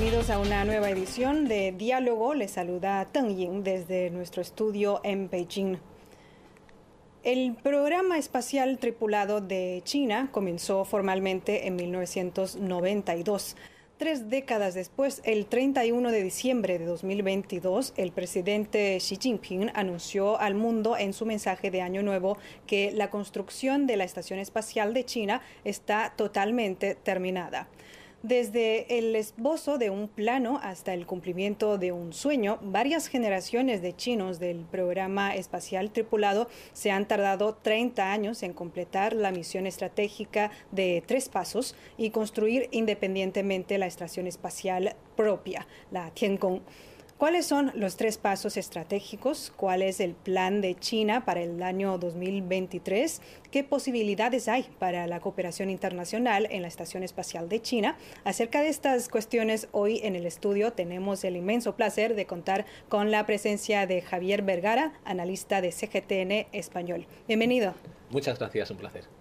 bienvenidos a una nueva edición de Diálogo. Les saluda Teng Ying desde nuestro estudio en Beijing. El programa espacial tripulado de China comenzó formalmente en 1992. Tres décadas después, el 31 de diciembre de 2022, el presidente Xi Jinping anunció al mundo en su mensaje de Año Nuevo que la construcción de la Estación Espacial de China está totalmente terminada. Desde el esbozo de un plano hasta el cumplimiento de un sueño, varias generaciones de chinos del programa espacial tripulado se han tardado 30 años en completar la misión estratégica de tres pasos y construir independientemente la estación espacial propia, la Tiangong. ¿Cuáles son los tres pasos estratégicos? ¿Cuál es el plan de China para el año 2023? ¿Qué posibilidades hay para la cooperación internacional en la Estación Espacial de China? Acerca de estas cuestiones, hoy en el estudio tenemos el inmenso placer de contar con la presencia de Javier Vergara, analista de CGTN Español. Bienvenido. Muchas gracias, un placer.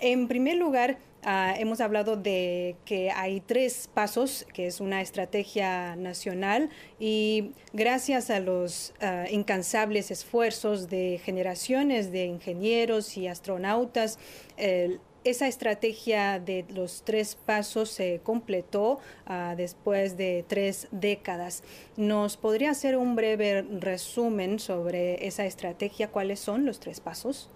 En primer lugar, ah, hemos hablado de que hay tres pasos, que es una estrategia nacional y gracias a los ah, incansables esfuerzos de generaciones de ingenieros y astronautas, esa estrategia de los tres pasos se completó ah, después de tres décadas. ¿Nos podría hacer un breve resumen sobre esa estrategia? ¿Cuáles son los tres pasos?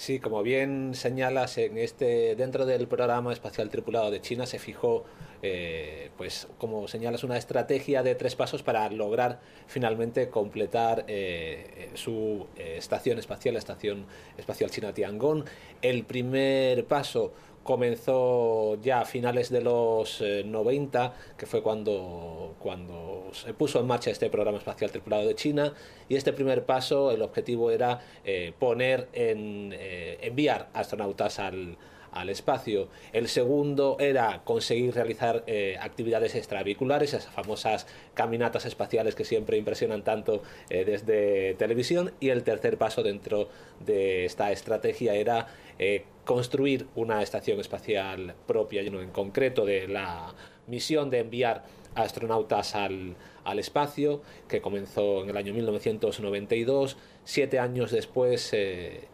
Sí, como bien señalas, en este, dentro del programa espacial tripulado de China se fijó, eh, pues como señalas, una estrategia de tres pasos para lograr finalmente completar eh, su eh, estación espacial, la Estación Espacial China Tiangong. El primer paso comenzó ya a finales de los 90, eh, que fue cuando, cuando se puso en marcha este programa espacial tripulado de China, y este primer paso, el objetivo era eh, poner en, eh, enviar astronautas al, al espacio. El segundo era conseguir realizar eh, actividades extravehiculares, esas famosas caminatas espaciales que siempre impresionan tanto desde televisión. Y el tercer paso dentro de esta estrategia era eh, construir una estación espacial propia, en concreto de la misión de enviar astronautas al, al espacio, que comenzó en el año 1992. Siete años después,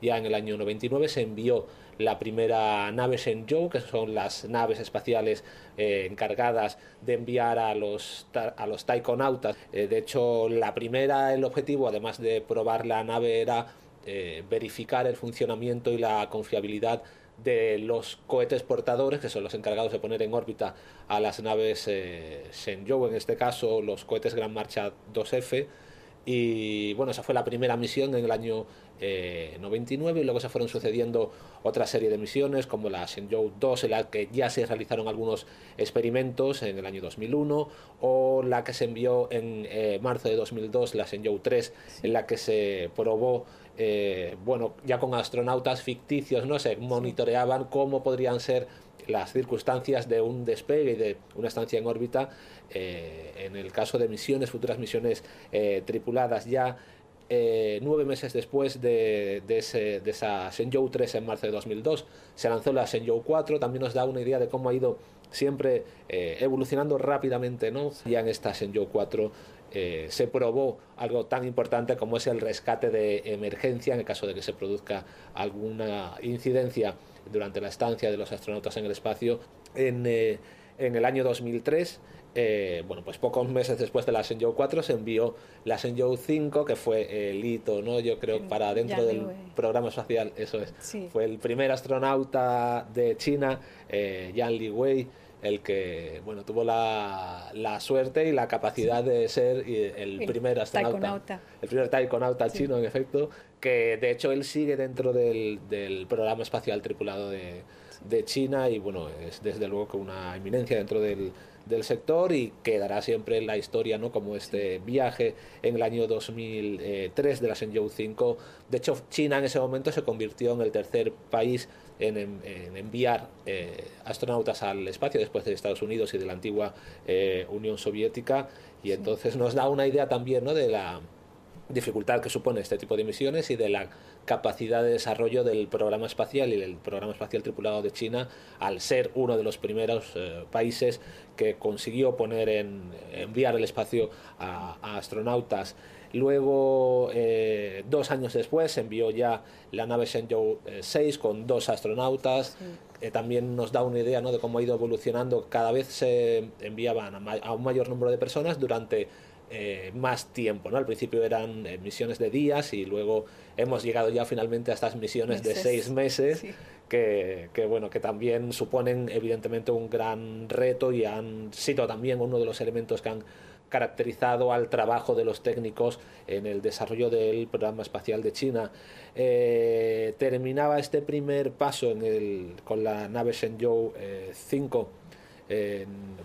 ya en el año 99, se envió la primera nave Shenzhou, que son las naves espaciales eh, encargadas de enviar a los, a los taikonautas. Eh, de hecho, la primera, el objetivo, además de probar la nave, era eh, verificar el funcionamiento y la confiabilidad de los cohetes portadores, que son los encargados de poner en órbita a las naves Shenzhou, en este caso los cohetes Gran Marcha 2F. Y bueno, esa fue la primera misión en el año 99 eh, y luego se fueron sucediendo otra serie de misiones como la Shenzhou 2 en la que ya se realizaron algunos experimentos en el año 2001 o la que se envió en eh, marzo de 2002 la Shenzhou 3 en la que se probó eh, bueno ya con astronautas ficticios no se monitoreaban cómo podrían ser las circunstancias de un despegue y de una estancia en órbita en el caso de misiones futuras misiones tripuladas ya eh, nueve meses después de, ese, de, esa Shenzhou 3 en marzo de 2002, se lanzó la Shenzhou 4, también nos da una idea de cómo ha ido siempre eh, evolucionando rápidamente, ¿no? Ya en esta Shenzhou 4 eh, se probó algo tan importante como es el rescate de emergencia en el caso de que se produzca alguna incidencia durante la estancia de los astronautas en el espacio en, en el año 2003 eh, bueno, pues pocos meses después de la Shenzhou 4 se envió la Shenzhou 5, que fue el hito, ¿no? Yo creo, para dentro del programa espacial, eso es. Fue el primer astronauta de China, eh, Yan Liwei, el que, bueno, tuvo la, la suerte y la capacidad de ser el, primer astronauta. El primer taikonauta chino, en efecto, que de hecho él sigue dentro del, del programa espacial tripulado de, de China y, bueno, es desde luego que una eminencia dentro del del sector y quedará siempre en la historia ¿no? como este viaje en el año 2003 de la Shenzhou 5. De hecho, China en ese momento se convirtió en el tercer país en, enviar eh, astronautas al espacio después de Estados Unidos y de la antigua eh, Unión Soviética y entonces nos da una idea también ¿no? de la dificultad que supone este tipo de misiones y de la capacidad de desarrollo del programa espacial y del programa espacial tripulado de China al ser uno de los primeros eh, países que consiguió poner en enviar el espacio a, astronautas. Luego, eh, dos años después, envió ya la nave Shenzhou 6 con dos astronautas. también nos da una idea ¿no? de cómo ha ido evolucionando. Cada vez se enviaban a un mayor número de personas durante eh, más tiempo. ¿no? Al principio eran eh, misiones de días y luego hemos llegado ya finalmente a estas misiones de seis meses. Que, que, bueno que también suponen evidentemente un gran reto y han sido también uno de los elementos que han caracterizado al trabajo de los técnicos en el desarrollo del programa espacial de China. Eh, terminaba este primer paso en el, con la nave Shenzhou 5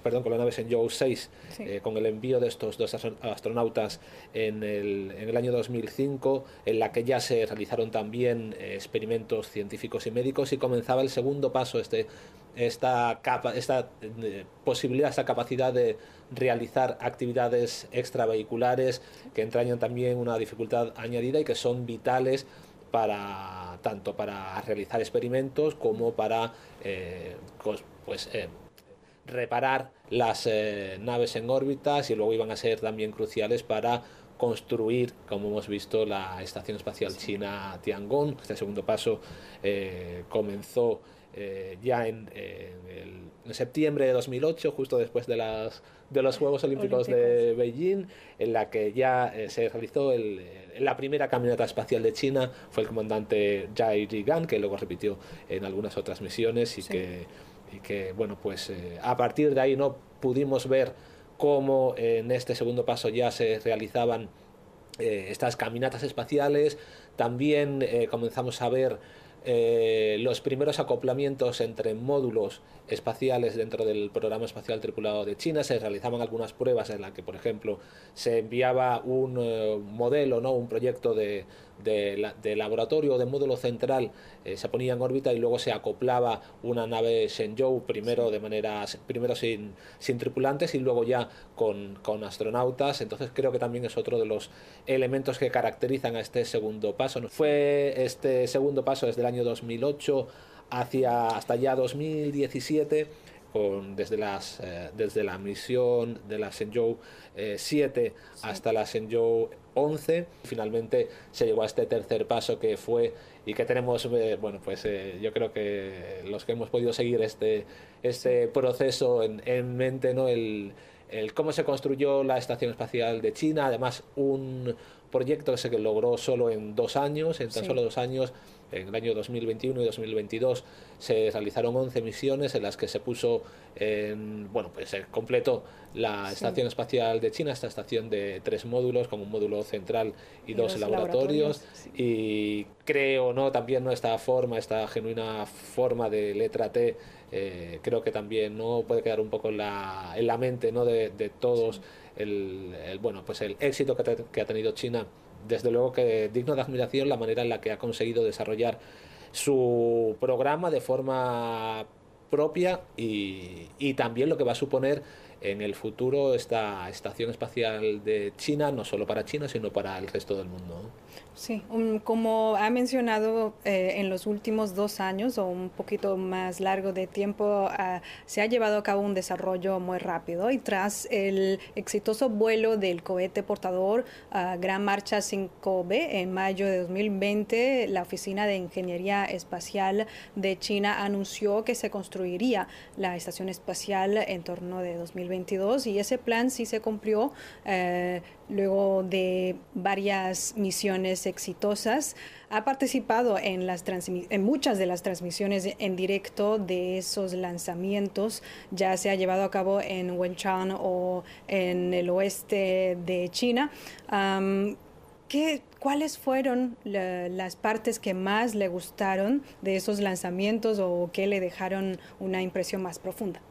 perdón, con la nave Shenzhou 6, eh, con el envío de estos dos astronautas en el, en el, año 2005, en la que ya se realizaron también eh, experimentos científicos y médicos y comenzaba el segundo paso, este, esta, capa, esta eh, posibilidad, esta capacidad de realizar actividades extravehiculares que entrañan también una dificultad añadida y que son vitales para tanto para realizar experimentos como para pues, reparar las eh, naves en órbitas y luego iban a ser también cruciales para construir, como hemos visto, la Estación Espacial China Tiangong. Este segundo paso eh, comenzó eh, ya en, septiembre de 2008, justo después de, las, de los Juegos Olímpicos, de Beijing, en la que ya se realizó el, la primera caminata espacial de China. Fue el comandante Jai Jigan, que luego repitió en algunas otras misiones y que y que, bueno, pues eh, a partir de ahí no pudimos ver cómo en este segundo paso ya se realizaban eh, estas caminatas espaciales. También eh, comenzamos a ver los primeros acoplamientos entre módulos espaciales dentro del programa espacial tripulado de China. Se realizaban algunas pruebas en las que, por ejemplo, se enviaba un modelo, ¿no? un proyecto de, de, laboratorio o de módulo central eh, se ponía en órbita y luego se acoplaba una nave Shenzhou primero de manera primero sin, sin tripulantes y luego ya con, con, astronautas. Entonces creo que también es otro de los elementos que caracterizan a este segundo paso fue este segundo paso desde el año 2008 hacia hasta ya 2017 con, desde, las, eh, desde la misión de la Shenzhou 7 eh, hasta la Shenzhou 11. Finalmente se llegó a este tercer paso que fue y que tenemos, eh, bueno, pues eh, yo creo que los que hemos podido seguir este, este proceso en, en mente, ¿no? El, el cómo se construyó la Estación Espacial de China, además un proyecto que se logró solo en dos años, en tan solo dos años, en el año 2021 y 2022 se realizaron 11 misiones en las que se puso en, bueno, pues se completó la Estación Espacial de China, esta estación de tres módulos, con un módulo central y, dos laboratorios. Y creo, ¿no? También ¿no? esta forma, esta genuina forma de letra T, eh, creo que también no puede quedar un poco en la, en la mente ¿no? de, de todos el, bueno, pues el éxito que, que ha tenido China desde luego que digno de admiración la manera en la que ha conseguido desarrollar su programa de forma propia y, y, también lo que va a suponer en el futuro esta estación espacial de China, no solo para China, sino para el resto del mundo. Sí, como ha mencionado eh, en los últimos dos años o un poquito más largo de tiempo, ah, se ha llevado a cabo un desarrollo muy rápido y tras el exitoso vuelo del cohete portador ah, Gran Marcha 5B en mayo de 2020, la Oficina de Ingeniería Espacial de China anunció que se construiría la estación espacial en torno de 2022 y ese plan sí se cumplió. Eh, luego de varias misiones exitosas, ha participado en, las en muchas de las transmisiones en directo de esos lanzamientos, ya se ha llevado a cabo en Wenchang o en el oeste de China. ¿qué, ¿Cuáles fueron las partes que más le gustaron de esos lanzamientos o que le dejaron una impresión más profunda?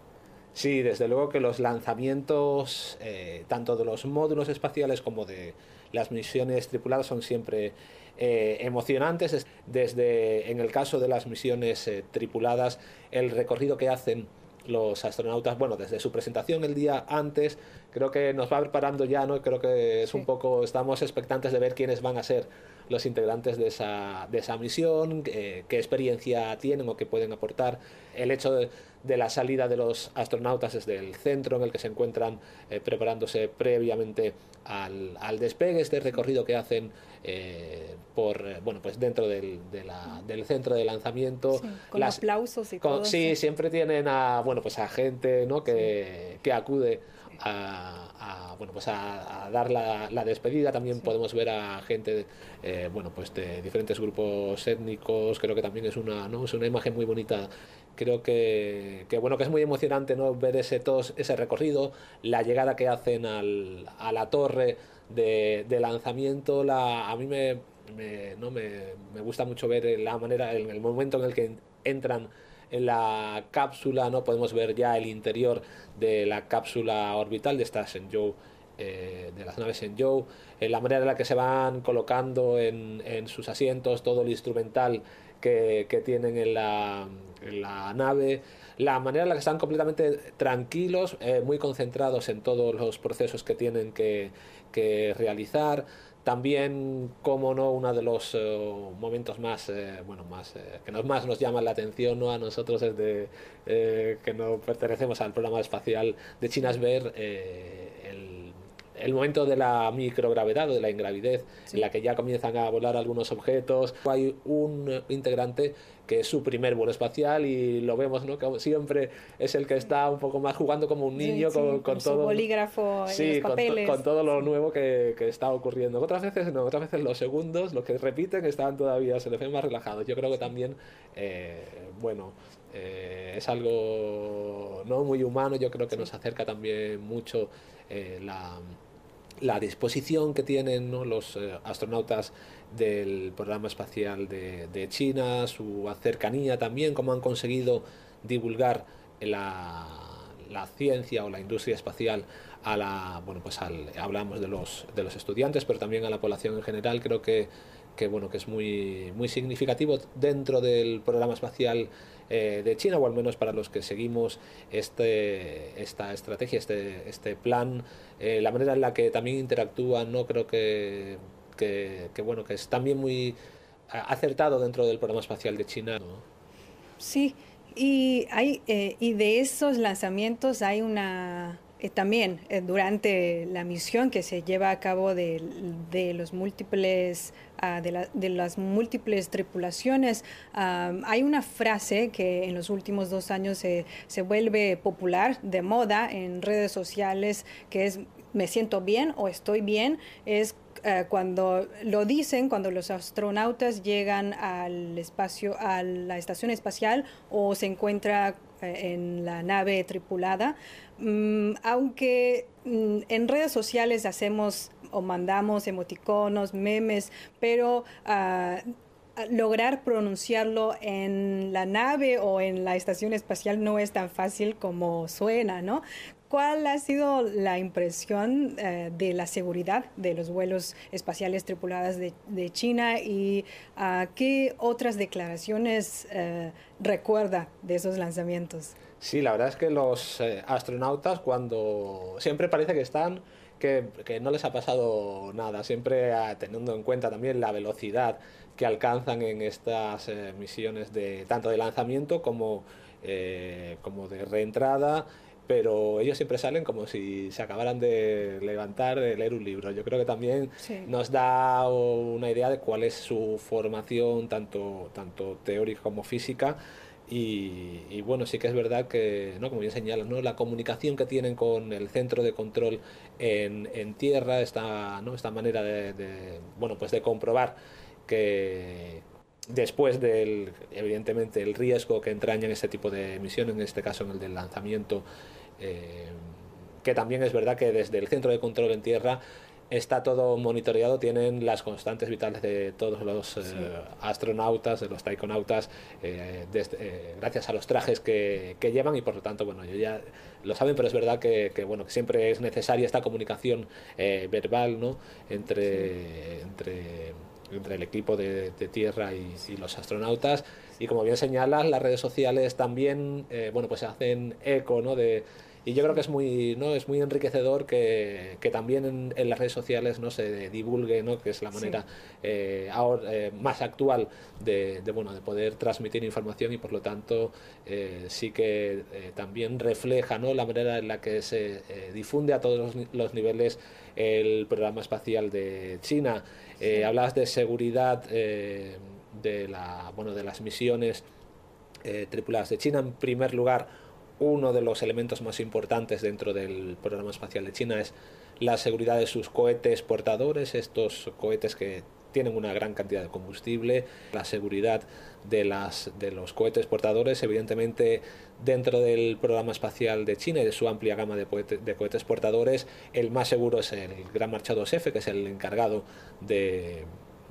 Sí, desde luego que los lanzamientos, eh, tanto de los módulos espaciales como de las misiones tripuladas, son siempre eh, emocionantes. Desde, en el caso de las misiones eh, tripuladas, el recorrido que hacen los astronautas, bueno, desde su presentación el día antes, creo que nos va preparando ya, ¿no? Creo que es un poco, estamos expectantes de ver quiénes van a ser los integrantes de esa, de esa misión, qué experiencia tienen o qué pueden aportar. El hecho de, la salida de los astronautas desde el centro en el que se encuentran eh, preparándose previamente al, al, despegue, este recorrido que hacen eh, por eh, bueno pues dentro del, del centro de lanzamiento con aplausos y todo sí, siempre tienen a bueno pues a gente ¿no? que, que acude a, bueno pues a, dar la, la, despedida. También podemos ver a gente eh, bueno pues de diferentes grupos étnicos. Creo que también es una no es una imagen muy bonita. Creo que, que, bueno que es muy emocionante no ver ese tos, ese recorrido la llegada que hacen al, a la torre de, de lanzamiento. La a mí me, me no me, me gusta mucho ver la manera en el momento en el que entran en la cápsula, ¿no? Podemos ver ya el interior de la cápsula orbital de estas Shenzhou, eh, de las naves Shenzhou, en la manera en la que se van colocando en, sus asientos, todo el instrumental que, tienen en la, en la, nave, la manera en la que están completamente tranquilos, eh, muy concentrados en todos los procesos que tienen que realizar. También, como no, uno de los eh, momentos más, eh, bueno, más, eh, que nos, más nos llama la atención ¿no? a nosotros desde que no pertenecemos al programa espacial de Chinas ver el, momento de la microgravedad o de la ingravidez, en la que ya comienzan a volar algunos objetos. Hay un integrante que es su primer vuelo espacial y lo vemos, ¿no? Que siempre es el que está un poco más jugando como un niño con, con, todo. bolígrafo y los papeles. Con, con, todo lo nuevo que, que, está ocurriendo. Otras veces no, otras veces los segundos, los que repiten, están todavía, se les ven más relajados. Yo creo que también, eh, bueno. Eh, es algo no muy humano, yo creo que nos acerca también mucho eh, la, la disposición que tienen los eh, astronautas del programa espacial de, de, China, su cercanía también, cómo han conseguido divulgar la, la, ciencia o la industria espacial a la, bueno, pues al, hablamos de los, de los estudiantes, pero también a la población en general, creo que, que, bueno, que es muy, muy significativo dentro del programa espacial eh, de China, o al menos para los que seguimos este, esta estrategia, este, este plan, eh, la manera en la que también interactúan, no creo que, que, bueno, que es también muy acertado dentro del programa espacial de China. Sí, y, hay, eh, y de esos lanzamientos hay una eh, también eh, durante la misión que se lleva a cabo de, los múltiples uh, de, la, de, las múltiples tripulaciones um, hay una frase que en los últimos dos años se, se vuelve popular de moda en redes sociales que es me siento bien o estoy bien es Uh, cuando lo dicen, cuando los astronautas llegan al espacio, a la estación espacial o se encuentra en la nave tripulada, um, aunque um, en redes sociales hacemos o mandamos emoticonos, memes, pero uh, lograr pronunciarlo en la nave o en la estación espacial no es tan fácil como suena, ¿no? ¿Cuál ha sido la impresión eh, de la seguridad de los vuelos espaciales tripulados de, China y uh, qué otras declaraciones uh, recuerda de esos lanzamientos? Sí, la verdad es que los eh, astronautas cuando siempre parece que están que, no les ha pasado nada, siempre uh, teniendo en cuenta también la velocidad que alcanzan en estas eh, misiones de tanto de lanzamiento como, como de reentrada pero ellos siempre salen como si se acabaran de levantar de leer un libro. Yo creo que también sí. nos da una idea de cuál es su formación, tanto, tanto teórica como física. Y, y, bueno, sí que es verdad que, ¿no? como bien señalas, ¿no? la comunicación que tienen con el centro de control en, en tierra, esta, ¿no? esta manera de, de, bueno, pues de comprobar que, después del, evidentemente, el riesgo que entraña en este tipo de misión, en este caso en el del lanzamiento, eh, que también es verdad que desde el centro de control en tierra está todo monitoreado, tienen las constantes vitales de todos los eh, astronautas, de los taikonautas, eh, desde, eh, gracias a los trajes que, que, llevan y por lo tanto, bueno, ellos ya lo saben, pero es verdad que, que bueno, que siempre es necesaria esta comunicación eh, verbal, ¿no? Entre, sí. entre entre el equipo de, tierra y, y, los astronautas. Y como bien señalas, las redes sociales también, bueno, pues hacen eco, ¿no? De, y yo creo que es muy no es muy enriquecedor que, que también en, las redes sociales no se divulgue no que es la manera eh, ahora, eh, más actual de, de, bueno de poder transmitir información y por lo tanto eh, sí que también refleja no la manera en la que se difunde a todos los, niveles el programa espacial de China. Hablas de seguridad de la bueno de las misiones tripuladas de China. En primer lugar uno de los elementos más importantes dentro del programa espacial de China es la seguridad de sus cohetes portadores, estos cohetes que tienen una gran cantidad de combustible, la seguridad de, las, de los cohetes portadores, evidentemente dentro del programa espacial de China y de su amplia gama de, de cohetes portadores, el más seguro es el Gran Marchado F, que es el encargado de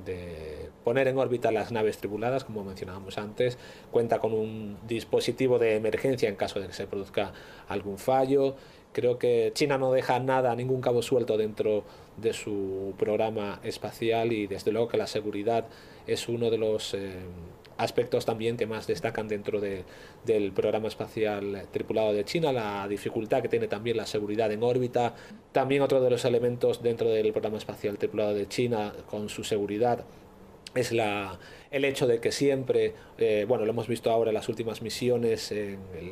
de poner en órbita las naves tripuladas, como mencionábamos antes, cuenta con un dispositivo de emergencia en caso de que se produzca algún fallo. Creo que China no deja nada, ningún cabo suelto dentro de su programa espacial y desde luego que la seguridad es uno de los eh, aspectos también que más destacan dentro de, del programa espacial tripulado de China, la dificultad que tiene también la seguridad en órbita. También otro de los elementos dentro del programa espacial tripulado de China con su seguridad es la, el hecho de que siempre, eh, bueno, lo hemos visto ahora en las últimas misiones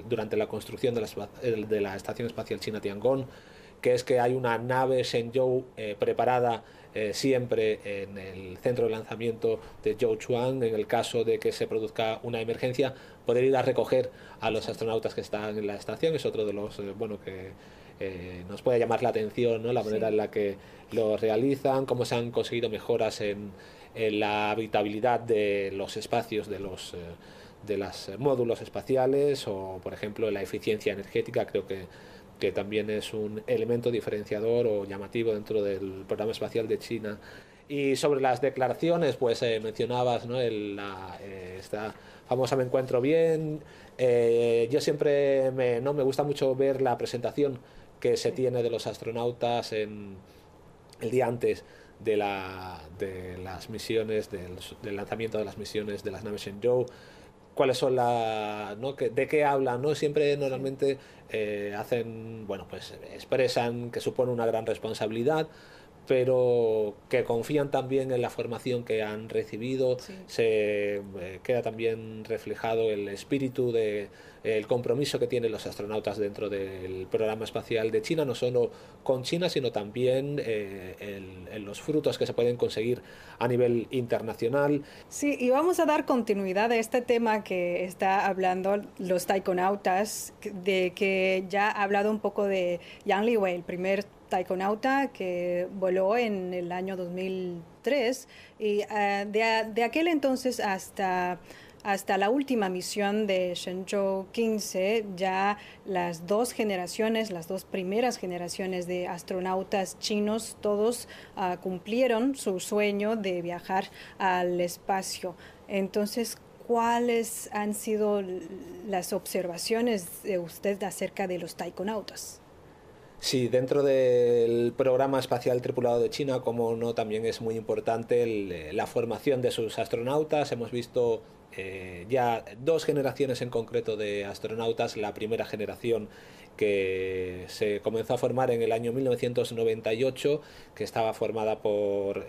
durante la construcción de la, Estación Espacial China Tiangong, que es que hay una nave Shenzhou eh, preparada eh, siempre en el centro de lanzamiento de Zhouchuan en el caso de que se produzca una emergencia, poder ir a recoger a los astronautas que están en la estación es otro de los, eh, bueno, que nos puede llamar la atención, ¿no? La manera en la que lo realizan, cómo se han conseguido mejoras en, en la habitabilidad de los espacios de los de los módulos espaciales o, por ejemplo, la eficiencia energética. Creo que que también es un elemento diferenciador o llamativo dentro del programa espacial de China. Y sobre las declaraciones, pues eh, mencionabas ¿no? El, la, eh, esta famosa Me Encuentro Bien. Eh, yo siempre me, ¿no? me gusta mucho ver la presentación que se tiene de los astronautas en el día antes de, la, de las misiones, del, del lanzamiento de las misiones de las naves Shenzhou cuáles son las, ¿no? de qué hablan, ¿no? Siempre normalmente eh, hacen, bueno, pues expresan que supone una gran responsabilidad, pero que confían también en la formación que han recibido, se eh, queda también reflejado el espíritu de el compromiso que tienen los astronautas dentro del programa espacial de China, no solo con China, sino también eh, en los frutos que se pueden conseguir a nivel internacional. Sí, y vamos a dar continuidad a este tema que está hablando los taikonautas, de que ya ha hablado un poco de Yang Liwei, el primer taikonauta que voló en el año 2003 y uh, de, de, aquel entonces hasta, hasta la última misión de Shenzhou 15 ya las dos generaciones, las dos primeras generaciones de astronautas chinos, todos uh, cumplieron su sueño de viajar al espacio. Entonces, ¿cuáles han sido las observaciones de usted acerca de los taikonautas? Sí, dentro del programa espacial tripulado de China, como no, también es muy importante eh, la formación de sus astronautas. Hemos visto eh, ya dos generaciones en concreto de astronautas. La primera generación que se comenzó a formar en el año 1998, que estaba formada por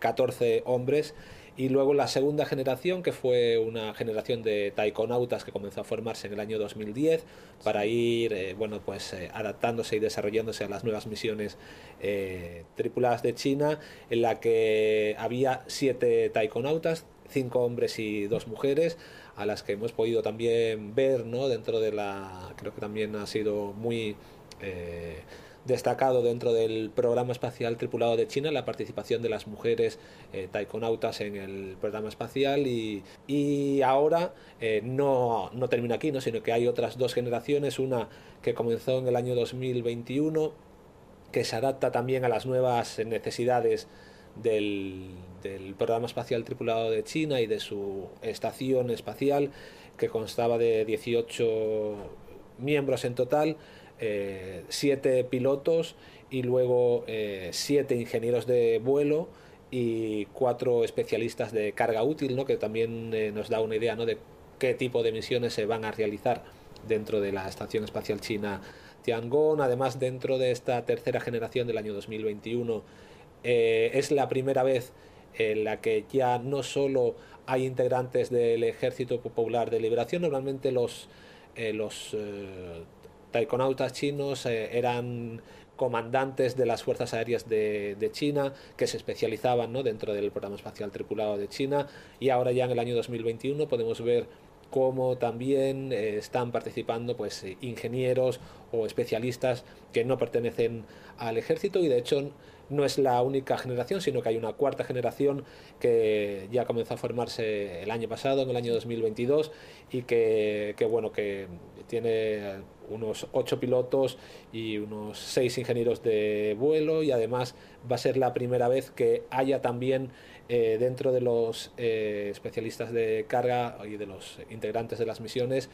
14 eh, hombres y luego la segunda generación, que fue una generación de taikonautas que comenzó a formarse en el año 2010 para ir eh, bueno, pues, eh, adaptándose y desarrollándose a las nuevas misiones eh, tripuladas de China, en la que había siete taikonautas, cinco hombres y dos mujeres, a las que hemos podido también ver ¿no? dentro de la... creo que también ha sido muy destacado dentro del programa espacial tripulado de China la participación de las mujeres eh, taikonautas en el programa espacial y, y ahora eh, no, no, termina aquí, ¿no? sino que hay otras dos generaciones, una que comenzó en el año 2021 que se adapta también a las nuevas necesidades del, del programa espacial tripulado de China y de su estación espacial que constaba de 18 miembros en total eh, siete pilotos y luego eh, siete ingenieros de vuelo y cuatro especialistas de carga útil, ¿no? que también eh, nos da una idea ¿no? de qué tipo de misiones se van a realizar dentro de la Estación Espacial China Tiangong. Además, dentro de esta tercera generación del año 2021, eh, es la primera vez en la que ya no solo hay integrantes del Ejército Popular de Liberación, normalmente los, los taikonautas chinos eran comandantes de las fuerzas aéreas de, China que se especializaban ¿no? dentro del programa espacial tripulado de China y ahora ya en el año 2021 podemos ver cómo también están participando pues ingenieros o especialistas que no pertenecen al ejército y de hecho no es la única generación, sino que hay una cuarta generación que ya comenzó a formarse el año pasado, en el año 2022, y que, bueno, que tiene unos ocho pilotos y unos seis ingenieros de vuelo y además va a ser la primera vez que haya también eh, dentro de los eh, especialistas de carga y de los integrantes de las misiones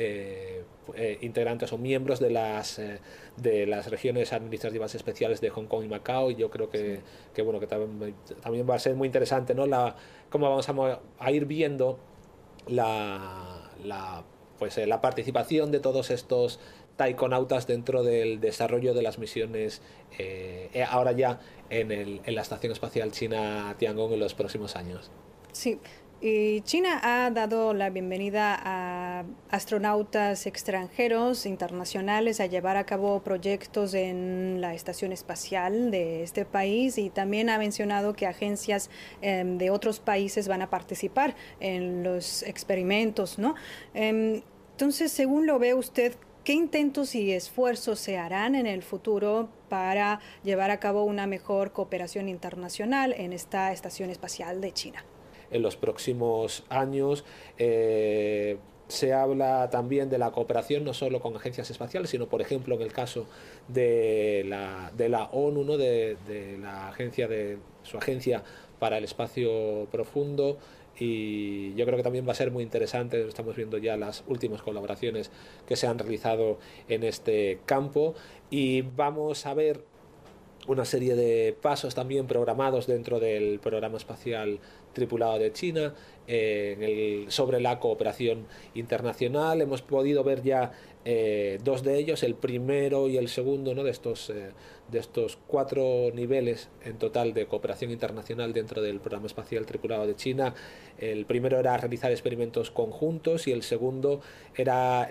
eh, eh, integrantes o miembros de las, eh, de las regiones administrativas especiales de Hong Kong y Macao y yo creo que, que bueno que también, también, va a ser muy interesante ¿no? la, cómo vamos a, a ir viendo la, la, pues, la participación de todos estos taikonautas dentro del desarrollo de las misiones ahora ya en, el, en la Estación Espacial China Tiangong en los próximos años. Sí, y China ha dado la bienvenida a astronautas extranjeros, internacionales, a llevar a cabo proyectos en la estación espacial de este país y también ha mencionado que agencias em, de otros países van a participar en los experimentos, ¿no? Em, entonces, según lo ve usted, ¿qué intentos y esfuerzos se harán en el futuro para llevar a cabo una mejor cooperación internacional en esta estación espacial de China? En los próximos años. Eh, se habla también de la cooperación no solo con agencias espaciales, sino por ejemplo en el caso de la, de la ONU, de, la agencia de su agencia para el espacio profundo. Y yo creo que también va a ser muy interesante, estamos viendo ya las últimas colaboraciones que se han realizado en este campo. Y vamos a ver una serie de pasos también programados dentro del programa espacial tripulado de China eh, sobre la cooperación internacional. Hemos podido ver ya eh, dos de ellos, el primero y el segundo ¿no? de, estos, eh, de estos cuatro niveles en total de cooperación internacional dentro del programa espacial tripulado de China. El primero era realizar experimentos conjuntos y el segundo era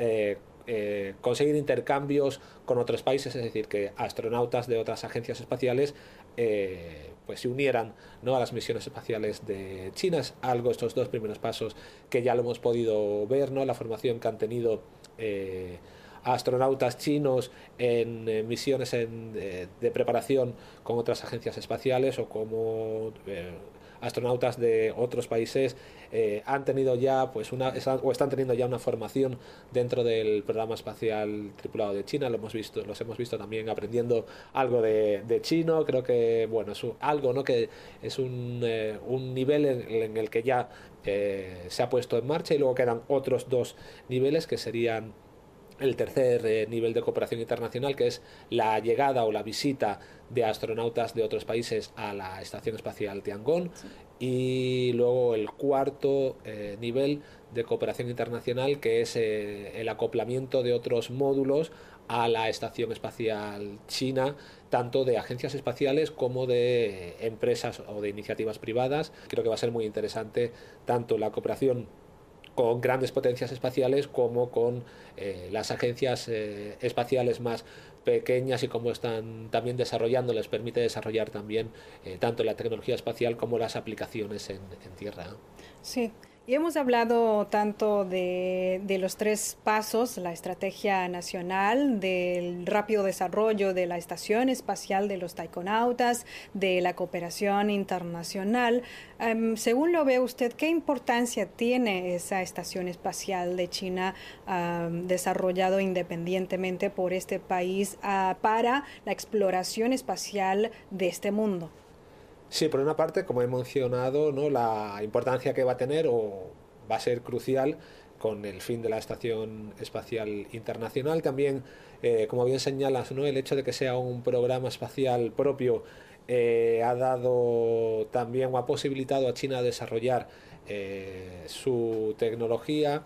conseguir intercambios con otros países, es decir, que astronautas de otras agencias espaciales eh, pues se unieran ¿no? a las misiones espaciales de China. Es algo, estos dos primeros pasos que ya lo hemos podido ver, ¿no? la formación que han tenido eh, astronautas chinos en misiones de preparación con otras agencias espaciales o como astronautas de otros países eh, han tenido ya pues una o están teniendo ya una formación dentro del programa espacial tripulado de China. Lo hemos visto los hemos visto también aprendiendo algo de, chino. Creo que bueno es algo no que es un, eh, un nivel en, el que ya eh, se ha puesto en marcha y luego quedan otros dos niveles que serían el tercer eh, nivel de cooperación internacional, que es la llegada o la visita de astronautas de otros países a la Estación Espacial Tiangong. Y luego el cuarto eh, nivel de cooperación internacional, que es eh, el acoplamiento de otros módulos a la Estación Espacial China, tanto de agencias espaciales como de empresas o de iniciativas privadas. Creo que va a ser muy interesante tanto la cooperación con grandes potencias espaciales como con eh, las agencias eh, espaciales más pequeñas y como están también desarrollando, les permite desarrollar también eh, tanto la tecnología espacial como las aplicaciones en, en tierra. Sí, y hemos hablado tanto de, los tres pasos, la estrategia nacional, del rápido desarrollo de la estación espacial de los taikonautas, de la cooperación internacional. Em, según lo ve usted, ¿qué importancia tiene esa estación espacial de China desarrollado independientemente por este país ah, para la exploración espacial de este mundo? Sí, por una parte, como he mencionado, ¿no? la importancia que va a tener o va a ser crucial con el fin de la Estación Espacial Internacional. También, eh, como bien señalas, ¿no? el hecho de que sea un programa espacial propio eh, ha dado también o ha posibilitado a China desarrollar eh, su tecnología,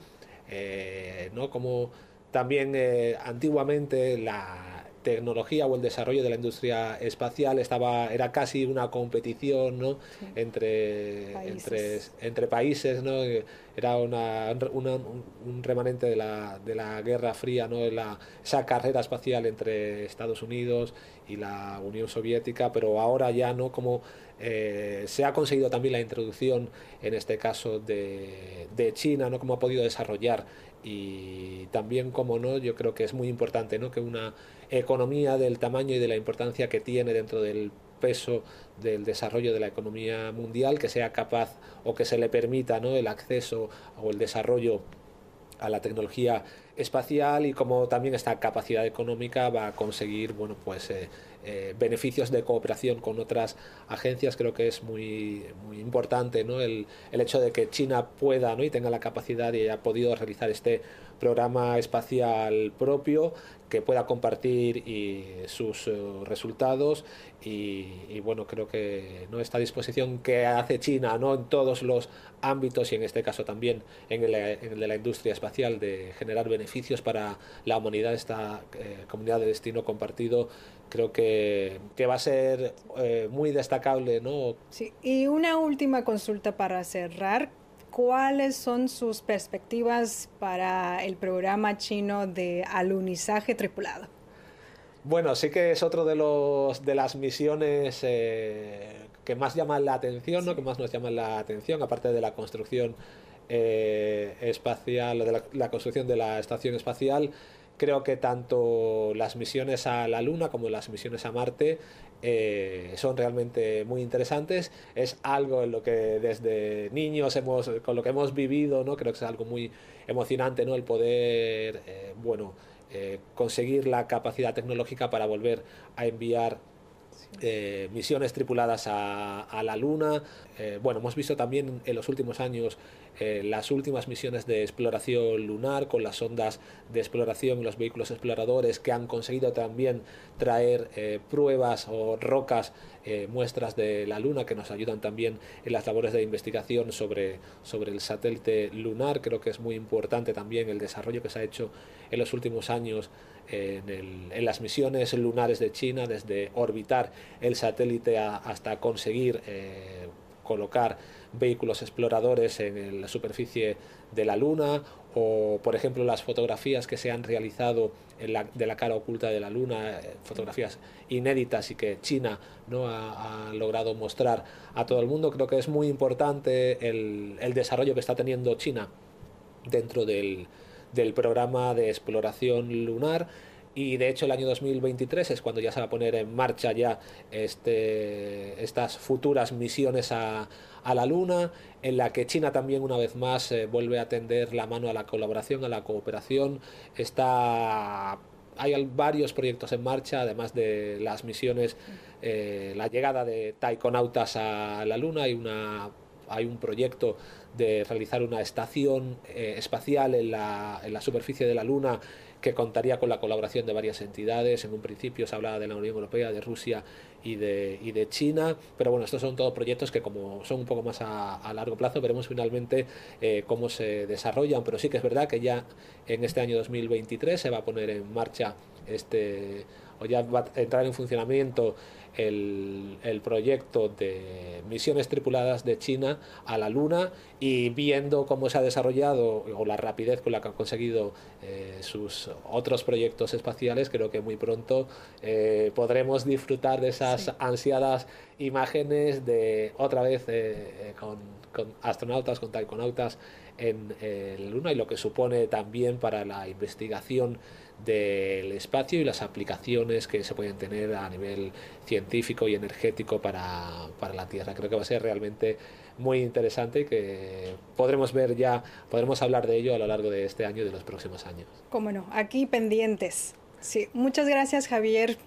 ¿no? como también antiguamente la tecnología o el desarrollo de la industria espacial estaba era casi una competición ¿no? entre, países. entre entre países ¿no? era una, un remanente de la, de la Guerra Fría ¿no? la, esa carrera espacial entre Estados Unidos y la Unión Soviética pero ahora ya no como eh, se ha conseguido también la introducción en este caso de, de China no como ha podido desarrollar y también como no yo creo que es muy importante no que una economía del tamaño y de la importancia que tiene dentro del peso del desarrollo de la economía mundial, que sea capaz o que se le permita ¿no? el acceso o el desarrollo a la tecnología espacial y como también esta capacidad económica va a conseguir bueno pues eh, eh, beneficios de cooperación con otras agencias creo que es muy muy importante ¿no? el, el hecho de que China pueda ¿no? y tenga la capacidad y haya podido realizar este programa espacial propio que pueda compartir y sus eh, resultados. Y, bueno creo que no esta disposición que hace China no en todos los ámbitos y en este caso también en el, de la industria espacial de generar beneficios para la humanidad esta eh, comunidad de destino compartido creo que, que va a ser eh, muy destacable no sí y una última consulta para cerrar ¿Cuáles son sus perspectivas para el programa chino de alunizaje tripulado? Bueno, sí que es otro de los de las misiones eh, que más llaman la atención, ¿no? Que más nos llaman la atención, aparte de la construcción eh, espacial, de la, construcción de la estación espacial. Creo que tanto las misiones a la Luna como las misiones a Marte eh, son realmente muy interesantes. Es algo en lo que desde niños hemos, con lo que hemos vivido, ¿no? Creo que es algo muy emocionante, ¿no? El poder, eh, bueno, eh, conseguir la capacidad tecnológica para volver a enviar misiones tripuladas a, la Luna. bueno, hemos visto también en los últimos años eh, las últimas misiones de exploración lunar con las ondas de exploración y los vehículos exploradores que han conseguido también traer eh, pruebas o rocas, eh, muestras de la Luna que nos ayudan también en las labores de investigación sobre, sobre el satélite lunar. Creo que es muy importante también el desarrollo que se ha hecho en los últimos años en, el, en, las misiones lunares de China, desde orbitar el satélite hasta conseguir colocar vehículos exploradores en la superficie de la Luna o, por ejemplo, las fotografías que se han realizado de la cara oculta de la Luna, eh, fotografías inéditas y que China no ha, logrado mostrar a todo el mundo. Creo que es muy importante el, desarrollo que está teniendo China dentro del, del programa de exploración lunar y de hecho el año 2023 es cuando ya se va a poner en marcha ya este, estas futuras misiones a, a la Luna, en la que China también una vez más eh, vuelve a tender la mano a la colaboración, a la cooperación. Está hay varios proyectos en marcha, además de las misiones, eh, la llegada de taikonautas a la Luna, hay, una, hay un proyecto de realizar una estación eh, espacial en la, en la superficie de la Luna que contaría con la colaboración de varias entidades. En un principio se hablaba de la Unión Europea, de Rusia y de, y de China, pero bueno, estos son todos proyectos que como son un poco más a, largo plazo, veremos finalmente eh, cómo se desarrollan, pero sí que es verdad que ya en este año 2023 se va a poner en marcha este, o ya va a entrar en funcionamiento el, el, proyecto de misiones tripuladas de China a la Luna y viendo cómo se ha desarrollado o la rapidez con la que han conseguido eh, sus otros proyectos espaciales, creo que muy pronto eh, podremos disfrutar de esas ansiadas imágenes de otra vez eh, con, con, astronautas, con taikonautas en la Luna y lo que supone también para la investigación del espacio y las aplicaciones que se pueden tener a nivel científico y energético para, para, la Tierra. Creo que va a ser realmente muy interesante y que podremos ver ya, podremos hablar de ello a lo largo de este año y de los próximos años. Cómo no, aquí pendientes. Sí, muchas gracias Javier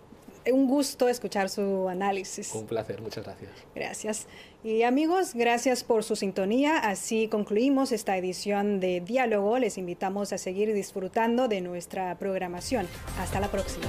un gusto escuchar su análisis. Un placer, muchas gracias. Gracias. Y amigos, gracias por su sintonía. Así concluimos esta edición de Diálogo. Les invitamos a seguir disfrutando de nuestra programación. Hasta la próxima.